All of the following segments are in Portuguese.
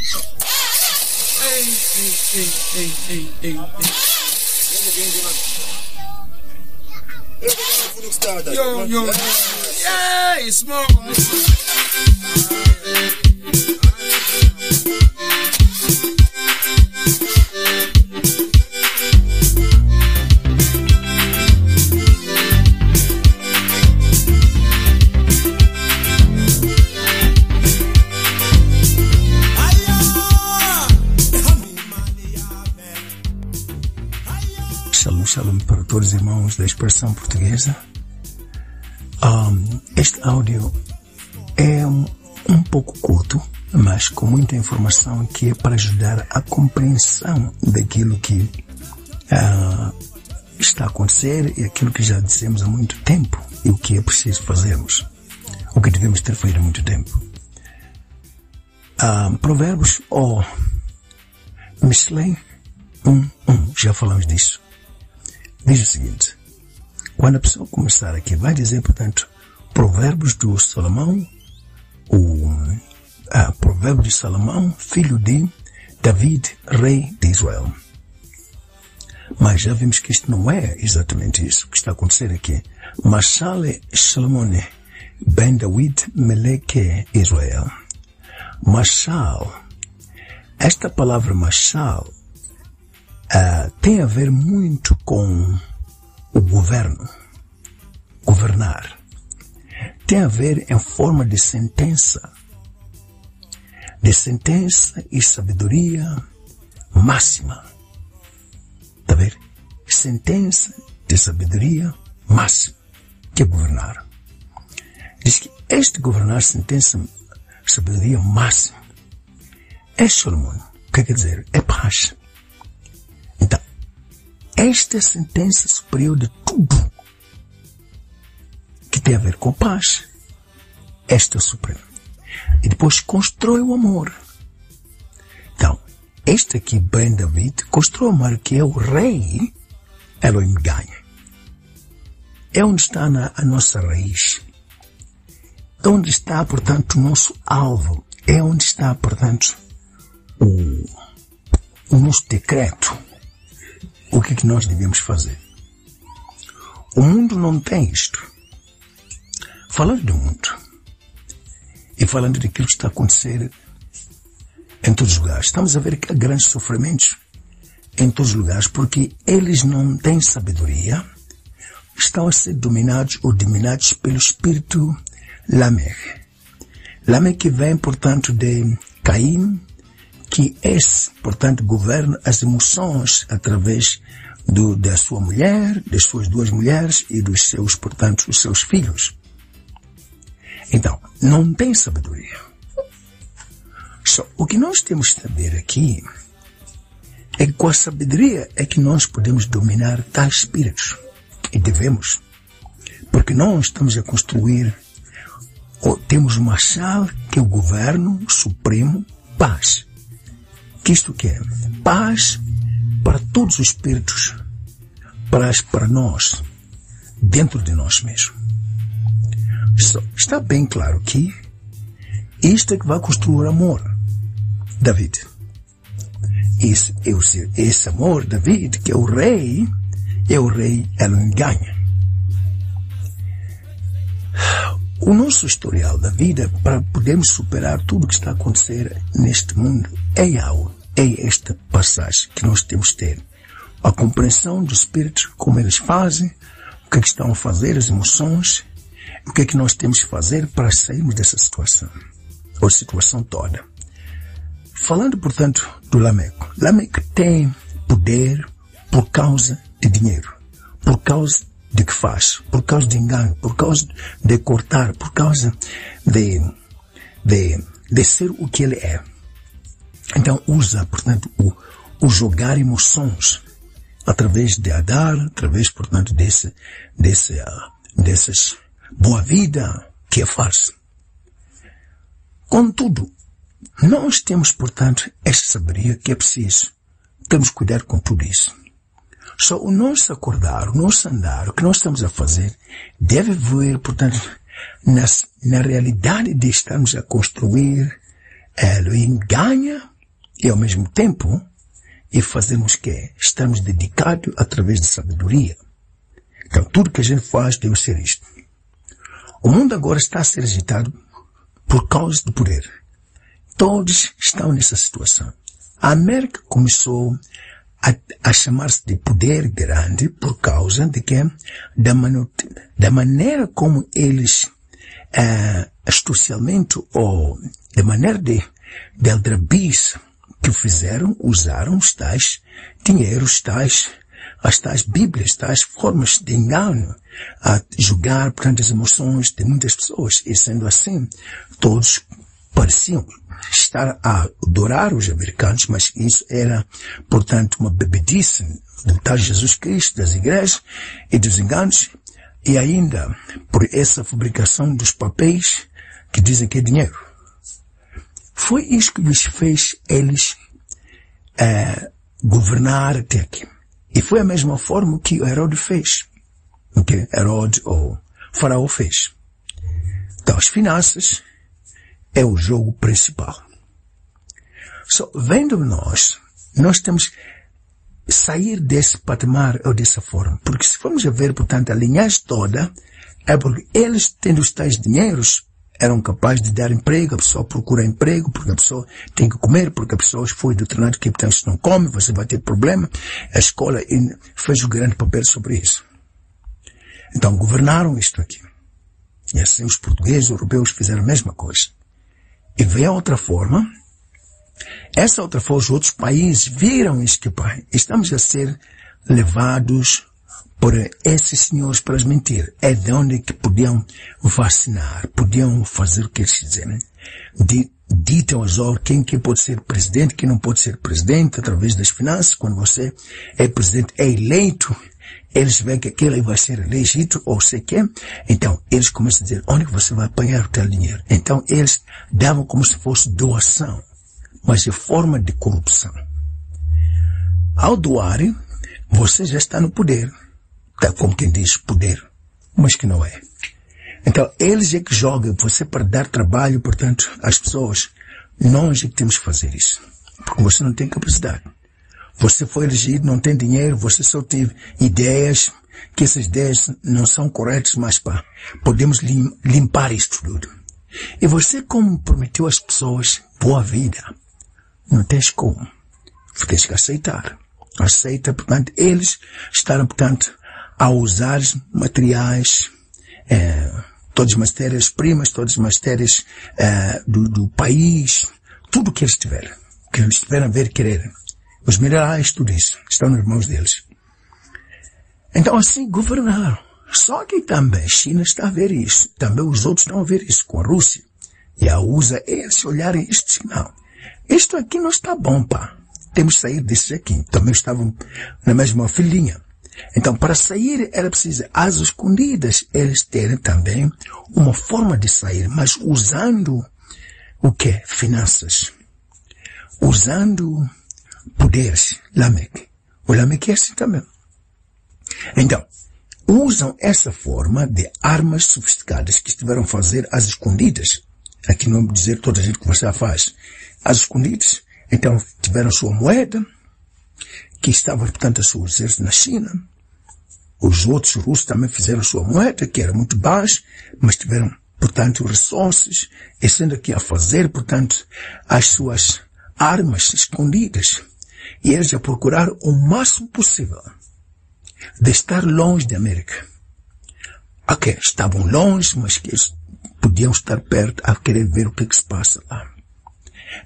Hey, hey, hey, hey, hey, hey, hey. Yo, yo, yeah, it's small. Shalom, shalom para todos os irmãos da expressão portuguesa. Um, este áudio é um, um pouco curto, mas com muita informação que é para ajudar a compreensão daquilo que uh, está a acontecer e aquilo que já dissemos há muito tempo e o que é preciso fazermos, o que devemos ter feito há muito tempo. Uh, provérbios ou oh, Mishlei 1, 1, já falamos disso. Diz o seguinte, quando a pessoa começar aqui, vai dizer, portanto, Provérbios do Salomão, o ah, Provérbio de Salomão, filho de David, rei de Israel. Mas já vimos que isto não é exatamente isso que está a acontecer aqui. Mashale Salomone ben David Meleke Israel. Mashal. Esta palavra Mashal uh, tem a ver muito com o governo, governar. Tem a ver em forma de sentença, de sentença e sabedoria máxima. Está ver? Sentença de sabedoria máxima, que é governar. Diz que este governar, sentença, sabedoria máxima, é Solomon. O que quer dizer? É paz. Esta sentença superior de tudo que tem a ver com paz. Esta é o supremo. E depois constrói o amor. Então, este aqui, Ben David, constrói o amor que é o rei Elohim ganha. É onde está na, a nossa raiz. É onde está, portanto, o nosso alvo. É onde está, portanto, o, o nosso decreto o que, é que nós devemos fazer. O mundo não tem isto. Falando do mundo e falando daquilo que está a acontecer em todos os lugares, estamos a ver que há grandes sofrimentos em todos os lugares porque eles não têm sabedoria, estão a ser dominados ou dominados pelo espírito Lamer. Lamer que vem, portanto, de Caim, que esse, portanto, governa as emoções através do, da sua mulher, das suas duas mulheres e dos seus, portanto, os seus filhos. Então, não tem sabedoria. Só, o que nós temos que saber aqui é que com a sabedoria é que nós podemos dominar tais espíritos. E devemos. Porque nós estamos a construir, ou temos uma chave que é o governo supremo, paz que isto quer paz para todos os espíritos, paz para nós, dentro de nós mesmos. Está bem claro que isto é que vai construir amor, David. Esse, esse, amor, David, que é o rei, é o rei, ela ganha. O nosso historial da vida para podermos superar tudo o que está a acontecer neste mundo é algo, é esta passagem que nós temos de ter. A compreensão dos espíritos, como eles fazem, o que, é que estão a fazer, as emoções, o que é que nós temos que fazer para sairmos dessa situação, ou situação toda. Falando, portanto, do Lameco. Lameco tem poder por causa de dinheiro, por causa de que faz, por causa de engano, por causa de cortar, por causa de, de, de ser o que ele é. Então usa, portanto, o, o jogar emoções através de dar, através, portanto, desse, desse, uh, dessas boa vida que é falsa. Contudo, nós temos, portanto, esta sabedoria que é preciso. Temos que cuidar com tudo isso. Só o nosso acordar, o nosso andar, o que nós estamos a fazer, deve ver, portanto, nas, na realidade de estarmos a construir Elohim ganha e ao mesmo tempo e fazemos que estamos dedicados através de sabedoria. Então tudo que a gente faz deve ser isto. O mundo agora está a ser agitado por causa do poder. Todos estão nessa situação. A América começou a, a chamar-se de poder grande por causa de que da, manu, da maneira como eles uh, ou da maneira de, de aldrabice que fizeram, usaram os tais dinheiros, tais, as tais bíblias, tais formas de engano a julgar, portanto, as emoções de muitas pessoas. E sendo assim, todos pareciam estar a adorar os americanos, mas isso era, portanto, uma bebedice do tal Jesus Cristo, das igrejas e dos enganos, e ainda por essa fabricação dos papéis que dizem que é dinheiro. Foi isso que lhes fez eles é, governar até aqui. E foi a mesma forma que Herodes fez. Que Herodes ou Faraó fez. Então as finanças é o jogo principal. Só vendo nós, nós temos sair desse patamar ou dessa forma. Porque se formos a ver, portanto, a linhagem toda, é porque eles, tendo os tais dinheiros, eram capazes de dar emprego, a pessoa procura emprego, porque a pessoa tem que comer, porque a pessoa foi treinado que, portanto, se não come, você vai ter problema. A escola fez um grande papel sobre isso. Então, governaram isto aqui. E assim os portugueses, os europeus fizeram a mesma coisa. E veio a outra forma. Essa outra forma, os outros países viram isto que, pai, estamos a ser levados por esses senhores para as mentir. É de onde que podiam vacinar, podiam fazer o que eles quiserem. ditam aos outros quem que pode ser presidente, quem não pode ser presidente através das finanças. Quando você é presidente, é eleito, eles veem que aquele vai ser elegido ou sei que. Então, eles começam a dizer onde você vai apanhar o teu dinheiro. Então, eles davam como se fosse doação, mas de forma de corrupção. Ao doar, você já está no poder tá, como quem diz, poder, mas que não é. Então, eles é que jogam você para dar trabalho, portanto, às pessoas. Nós é que temos que fazer isso. Porque você não tem capacidade. Você foi elegido, não tem dinheiro, você só teve ideias, que essas ideias não são corretas, mas pá, podemos lim limpar isto tudo. E você como prometeu às pessoas boa vida, não tens como. Tens que aceitar. Aceita, portanto, eles estarão, portanto, a usar materiais, é, todas as matérias-primas, todas as matérias é, do, do, país, tudo que eles tiverem, que eles tiveram a ver querer. Os minerais, tudo isso, estão nas mãos deles. Então assim governaram. Só que também a China está a ver isso. Também os outros estão a ver isso com a Rússia. E a USA, eles olharem isto, não. Isto aqui não está bom, pá. Temos que sair disso aqui. Também estavam na mesma filhinha. Então, para sair era preciso, às escondidas, eles terem também uma forma de sair, mas usando o que? Finanças. Usando poderes. Lameque. O Lameque é assim também. Então, usam essa forma de armas sofisticadas que estiveram a fazer às escondidas. Aqui não vou dizer toda a gente que você faz. Às escondidas. Então, tiveram sua moeda, que estava, portanto, a seu exército na China. Os outros russos também fizeram sua moeda, que era muito baixa, mas tiveram portanto, resources, estando aqui a fazer, portanto, as suas armas escondidas. E eles a procurar o máximo possível de estar longe da América. Ok, estavam longe, mas que eles podiam estar perto a querer ver o que, que se passa lá.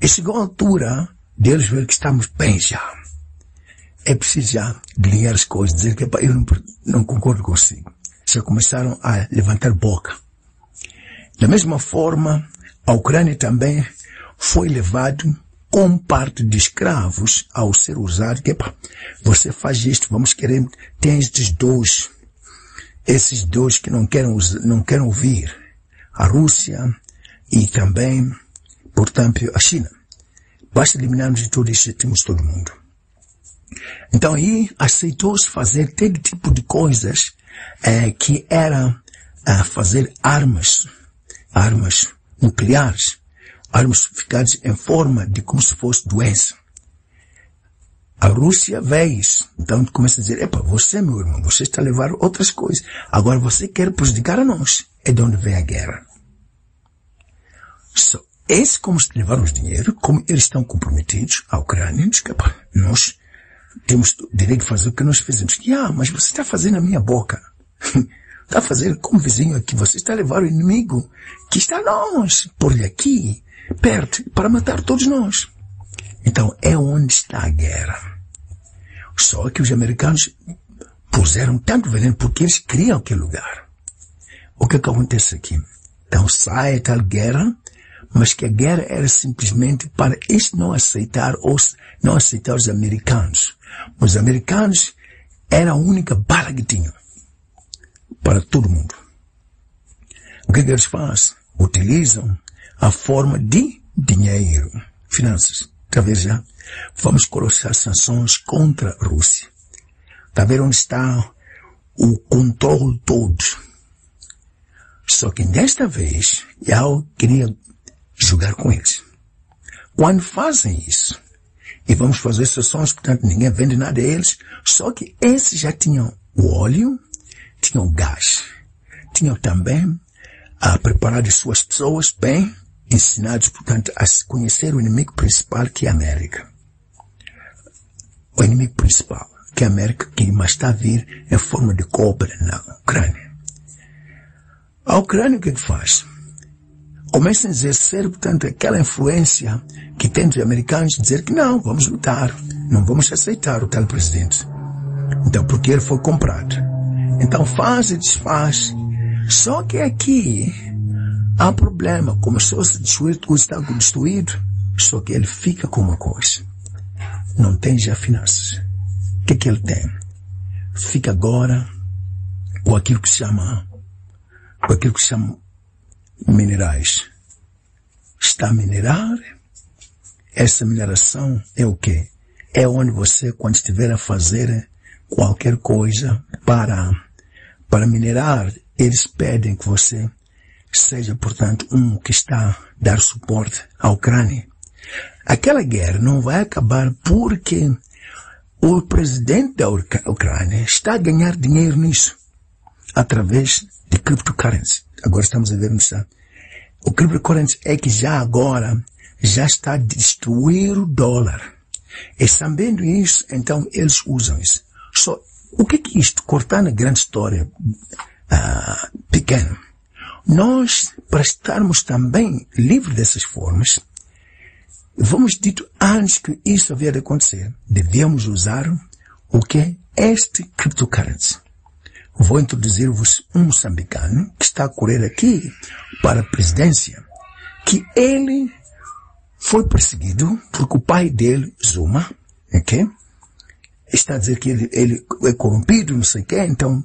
E chegou a altura deles ver que estamos bem já. É preciso já ganhar as coisas, dizer que eu não, não concordo consigo. Já começaram a levantar boca. Da mesma forma, a Ucrânia também foi levado com parte de escravos ao ser usado, que epa, você faz isto, vamos querer, tem estes dois, esses dois que não querem, não querem ouvir, a Rússia e também, portanto, a China. Basta eliminarmos de tudo isso, temos todo mundo. Então aí aceitou-se fazer todo tipo de coisas é, que era é, fazer armas, armas nucleares, armas ficadas em forma de como se fosse doença. A Rússia vê isso. Então começa a dizer, epa, você, meu irmão, você está a levar outras coisas. Agora você quer prejudicar a nós. É de onde vem a guerra. So, esse como se levaram os dinheiro, como eles estão comprometidos, a Ucrânia, diz que, nós temos o direito de fazer o que nós fizemos. Ah, mas você está fazendo a minha boca. está fazendo como vizinho aqui. Você está a levar o inimigo que está nós, por aqui, perto, para matar todos nós. Então, é onde está a guerra. Só que os americanos puseram tanto veneno porque eles criam aquele lugar. O que, que acontece aqui? Então sai tal guerra, mas que a guerra era simplesmente para eles não aceitar os, não aceitar os americanos. Os americanos eram a única bala que tinham para todo mundo. O que, que eles fazem? Utilizam a forma de dinheiro, finanças. Talvez já vamos colocar sanções contra a Rússia. Está ver onde está o controle todo. Só que desta vez eu queria jogar com eles. Quando fazem isso, e vamos fazer sanções, portanto ninguém vende nada a eles, só que esses já tinham o óleo, tinham gás, tinham também a preparar as suas pessoas bem ensinados, portanto, a conhecer o inimigo principal que é a América. O inimigo principal, que é a América, que mais está a vir em forma de cobra na Ucrânia. A Ucrânia o que, é que faz? Começa a exercer, portanto, aquela influência que tem dos americanos dizer que não, vamos lutar, não vamos aceitar o tal presidente. Então, porque ele foi comprado. Então faz e desfaz. Só que aqui, Há problema, começou se destruir, tudo está destruído, só que ele fica com uma coisa. Não tem já finanças. O que, que ele tem? Fica agora com aquilo que se chama, com aquilo que se chama minerais. Está a minerar. Essa mineração é o quê? É onde você, quando estiver a fazer qualquer coisa para, para minerar, eles pedem que você seja, portanto, um que está a dar suporte à Ucrânia. Aquela guerra não vai acabar porque o presidente da Ucrânia está a ganhar dinheiro nisso, através de cryptocurrency. Agora estamos a ver onde está. O cryptocurrency é que já agora já está a destruir o dólar. E sabendo isso, então eles usam isso. Só, o que é isto? Cortando a grande história uh, pequena nós, para estarmos também livres dessas formas, vamos dito antes que isso havia de acontecer, devemos usar o que é este cryptocurrency. Vou introduzir-vos um moçambicano que está a correr aqui para a presidência, que ele foi perseguido porque o pai dele, Zuma, ok? Está a dizer que ele, ele é corrompido, não sei o quê, então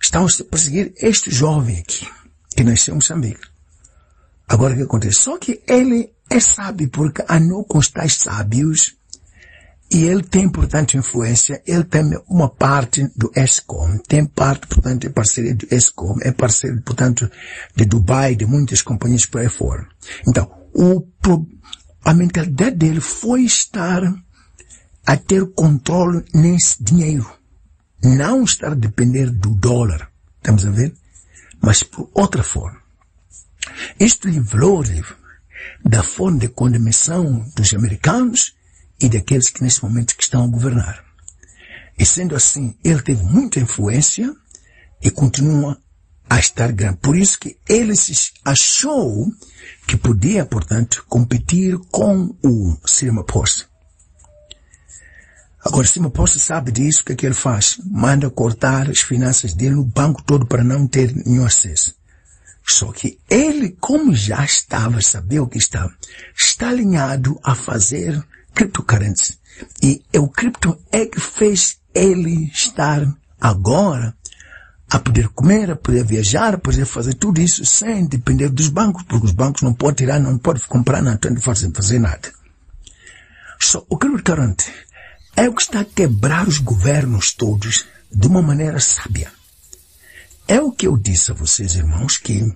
estão a perseguir este jovem aqui que nasceu em Moçambique. Agora o que acontece? Só que ele é sábio porque com os tais sábios e ele tem, portanto, influência, ele tem uma parte do ESCOM, tem parte, portanto, é parceiro do ESCOM, é parceiro, portanto, de Dubai, de muitas companhias por aí fora. Então, o, a mentalidade dele foi estar a ter controle nesse dinheiro. Não estar a depender do dólar. Estamos a ver? Mas por outra forma. Isto livrou-lhe da fome de condenação dos americanos e daqueles que neste momento que estão a governar. E sendo assim, ele teve muita influência e continua a estar grande. Por isso que ele achou que podia, portanto, competir com o Sirma Posse. Agora, Sirma Posse sabe disso, o que é que ele faz? Manda cortar as finanças dele no banco todo para não ter nenhum acesso. Só que ele, como já estava, sabia o que estava, está alinhado a fazer cryptocurrency. E o cripto é que fez ele estar agora a poder comer, a poder viajar, a poder fazer tudo isso sem depender dos bancos, porque os bancos não podem tirar, não podem comprar não podem fazer nada. Só o cryptocurrency é o que está a quebrar os governos todos de uma maneira sábia. É o que eu disse a vocês, irmãos, que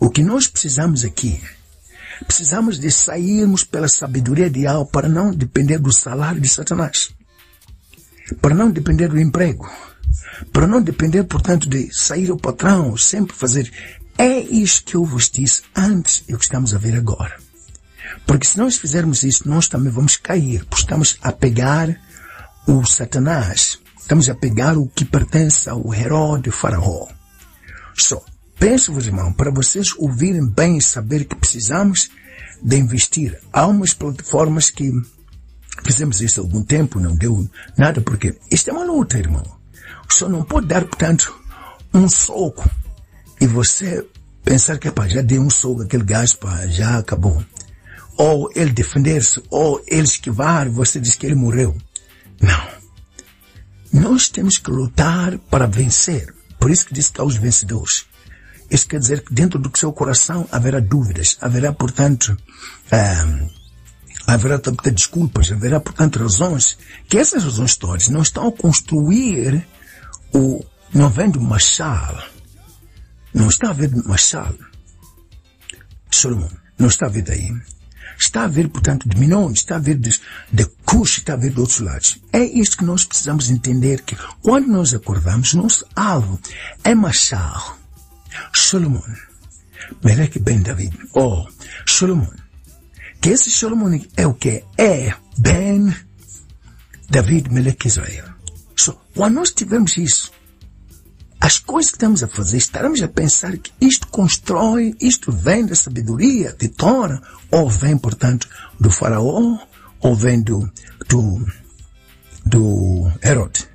o que nós precisamos aqui, precisamos de sairmos pela sabedoria ideal para não depender do salário de Satanás, para não depender do emprego, para não depender, portanto, de sair ao patrão, sempre fazer. É isso que eu vos disse antes e o que estamos a ver agora. Porque se nós fizermos isso, nós também vamos cair, porque estamos a pegar o Satanás, estamos a pegar o que pertence ao Herói Faraó. Só, penso-vos, irmão, para vocês ouvirem bem e saber que precisamos de investir. Há umas plataformas que fizemos isso há algum tempo, não deu nada, porque isto é uma luta, irmão. Só não pode dar, portanto, um soco e você pensar que, pá, já deu um soco aquele gajo, pá, já acabou. Ou ele defender-se, ou ele esquivar, você diz que ele morreu. Não. Nós temos que lutar para vencer. Por isso que diz que há os vencedores. Isso quer dizer que dentro do seu coração haverá dúvidas, haverá, portanto, um, haverá desculpas, haverá, portanto, razões, que essas razões todas não estão a construir o, não vem do Machal, não está a ver Machal, Solomon, não está a ver daí. Está a ver, portanto, de Minon, está a ver de, de Cush, está a ver de outros lados. É isto que nós precisamos entender, que quando nós acordamos, nosso alvo é Machal, Solomon, Melech Ben David, ou oh, Solomon. Que esse Solomon é o que? É Ben David Melech Israel. So, quando nós tivermos isso, as coisas que estamos a fazer, estaremos a pensar que isto constrói, isto vem da sabedoria de Tora, ou vem, portanto, do faraó, ou vem do, do, do Herod.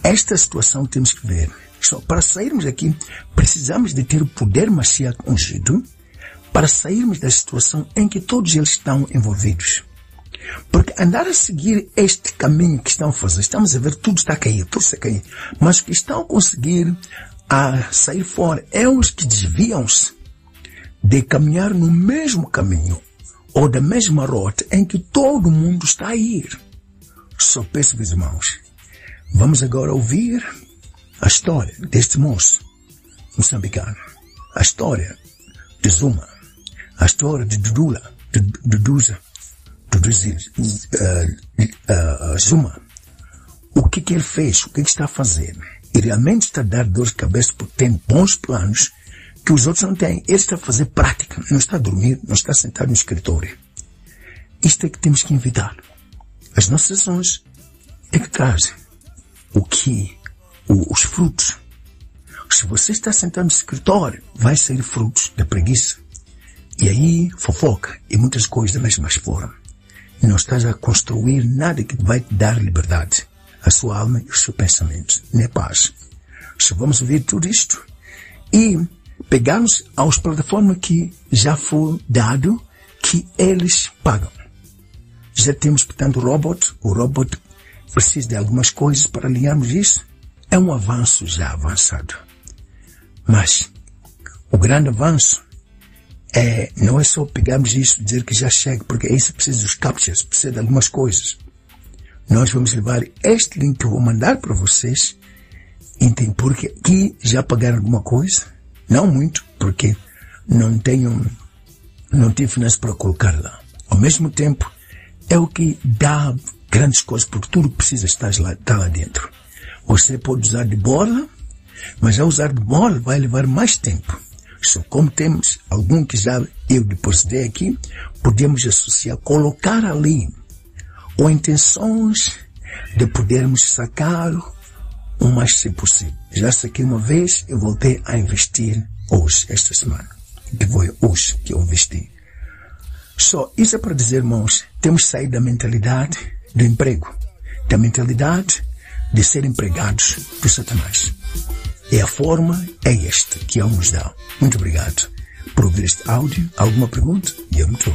Esta situação temos que ver. Só para sairmos aqui, precisamos de ter o poder Mashiach ungido para sairmos da situação em que todos eles estão envolvidos. Porque andar a seguir este caminho que estão a fazer, estamos a ver tudo está a cair, tudo está a cair. Mas que estão a conseguir a sair fora é os que desviam-se de caminhar no mesmo caminho ou da mesma rota em que todo mundo está a ir. Só peço, meus irmãos, vamos agora ouvir a história deste moço moçambicano, a história de Zuma, a história de Dudula, de Duduza, Brasil, uh, uh, Zuma, o que, que ele fez, o que, que está a fazer. E realmente está a dar dor de cabeça porque tem bons planos que os outros não têm. Ele está a fazer prática, não está a dormir, não está sentado no escritório. Isto é que temos que evitar. As nossas ações é que trazem o que, o, os frutos. Se você está sentado no escritório, vai sair frutos da preguiça. E aí, fofoca e muitas coisas da mesma forma não estás a construir nada que vai te dar liberdade. A sua alma e os seus pensamentos, nem paz. Se vamos ver tudo isto e pegarmos aos plataformas que já foi dado que eles pagam. Já temos, portanto, robot. O robot precisa de algumas coisas para alinharmos isso. É um avanço já avançado. Mas o grande avanço é, não é só pegarmos isso e dizer que já chega, porque é isso precisa dos captchas, precisa de algumas coisas. Nós vamos levar este link que eu vou mandar para vocês, entende? Porque aqui já pagaram alguma coisa, não muito, porque não tenho, não tive finanças para colocar lá. Ao mesmo tempo, é o que dá grandes coisas, porque tudo precisa estar lá, estar lá dentro. Você pode usar de bola, mas ao usar de bola vai levar mais tempo. So, como temos algum que já eu depositei aqui, podemos associar, colocar ali, ou intenções de podermos sacar o mais se possível. Já saquei uma vez, eu voltei a investir hoje, esta semana. Que foi hoje que eu investi. Só isso é para dizer, irmãos, temos que sair da mentalidade do emprego, da mentalidade de ser empregados por Satanás. E a forma é esta que ele nos dá. Muito obrigado por ouvir este áudio. Alguma pergunta? Eu me estou.